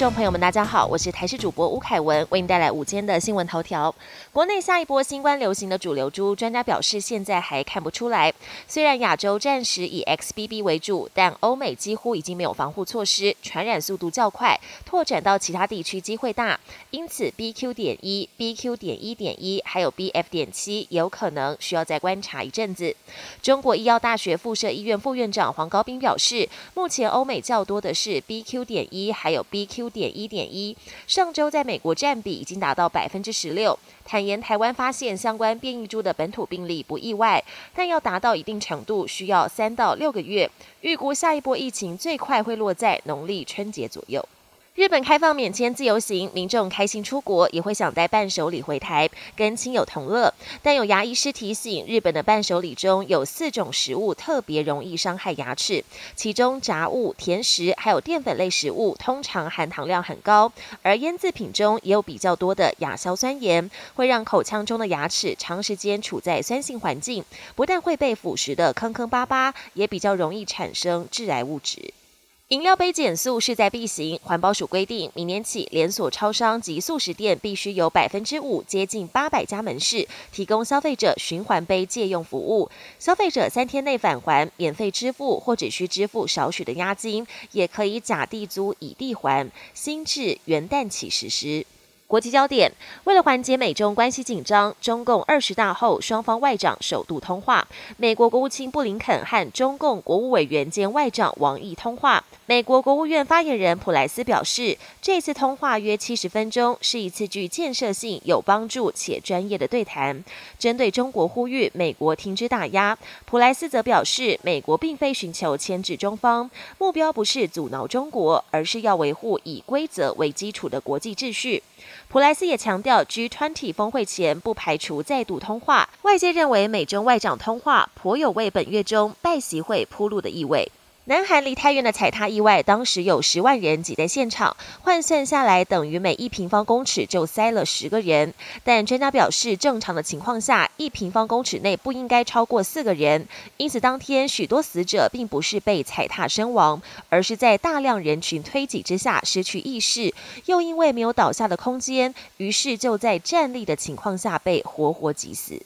众朋友们，大家好，我是台视主播吴凯文，为您带来午间的新闻头条。国内下一波新冠流行的主流株，专家表示现在还看不出来。虽然亚洲暂时以 XBB 为主，但欧美几乎已经没有防护措施，传染速度较快，拓展到其他地区机会大。因此，BQ. 点一、BQ. 点一点一，还有 BF. 点七，有可能需要再观察一阵子。中国医药大学附设医院副院长黄高斌表示，目前欧美较多的是 BQ. 点一，还有 BQ. 点一点一，上周在美国占比已经达到百分之十六。坦言台湾发现相关变异株的本土病例不意外，但要达到一定程度需要三到六个月。预估下一波疫情最快会落在农历春节左右。日本开放免签自由行，民众开心出国，也会想带伴手礼回台，跟亲友同乐。但有牙医师提醒，日本的伴手礼中有四种食物特别容易伤害牙齿，其中炸物、甜食还有淀粉类食物通常含糖量很高，而腌制品中也有比较多的亚硝酸盐，会让口腔中的牙齿长时间处在酸性环境，不但会被腐蚀的坑坑巴巴，也比较容易产生致癌物质。饮料杯减速势在必行，环保署规定，明年起连锁超商及素食店必须有百分之五，接近八百家门市提供消费者循环杯借用服务。消费者三天内返还，免费支付或只需支付少许的押金，也可以假地租以地还。新制元旦起实施。国际焦点：为了缓解美中关系紧张，中共二十大后双方外长首度通话。美国国务卿布林肯和中共国务委员兼外长王毅通话。美国国务院发言人普莱斯表示，这次通话约七十分钟，是一次具建设性、有帮助且专业的对谈。针对中国呼吁美国停止打压，普莱斯则表示，美国并非寻求牵制中方，目标不是阻挠中国，而是要维护以规则为基础的国际秩序。普莱斯也强调，G20 峰会前不排除再度通话。外界认为，美中外长通话颇有为本月中拜习会铺路的意味。南韩梨泰院的踩踏意外，当时有十万人挤在现场，换算下来等于每一平方公尺就塞了十个人。但专家表示，正常的情况下，一平方公尺内不应该超过四个人。因此，当天许多死者并不是被踩踏身亡，而是在大量人群推挤之下失去意识，又因为没有倒下的空间，于是就在站立的情况下被活活挤死。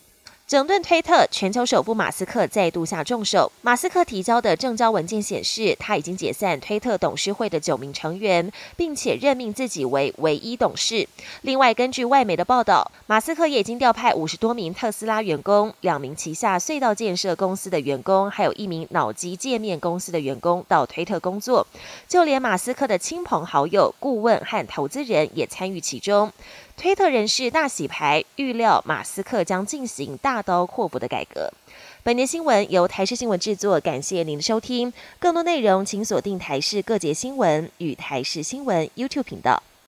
整顿推特，全球首富马斯克再度下重手。马斯克提交的证交文件显示，他已经解散推特董事会的九名成员，并且任命自己为唯一董事。另外，根据外媒的报道，马斯克也已经调派五十多名特斯拉员工、两名旗下隧道建设公司的员工，还有一名脑机界面公司的员工到推特工作。就连马斯克的亲朋好友、顾问和投资人也参与其中。推特人士大洗牌，预料马斯克将进行大刀阔斧的改革。本节新闻由台视新闻制作，感谢您的收听。更多内容请锁定台视各节新闻与台视新闻 YouTube 频道。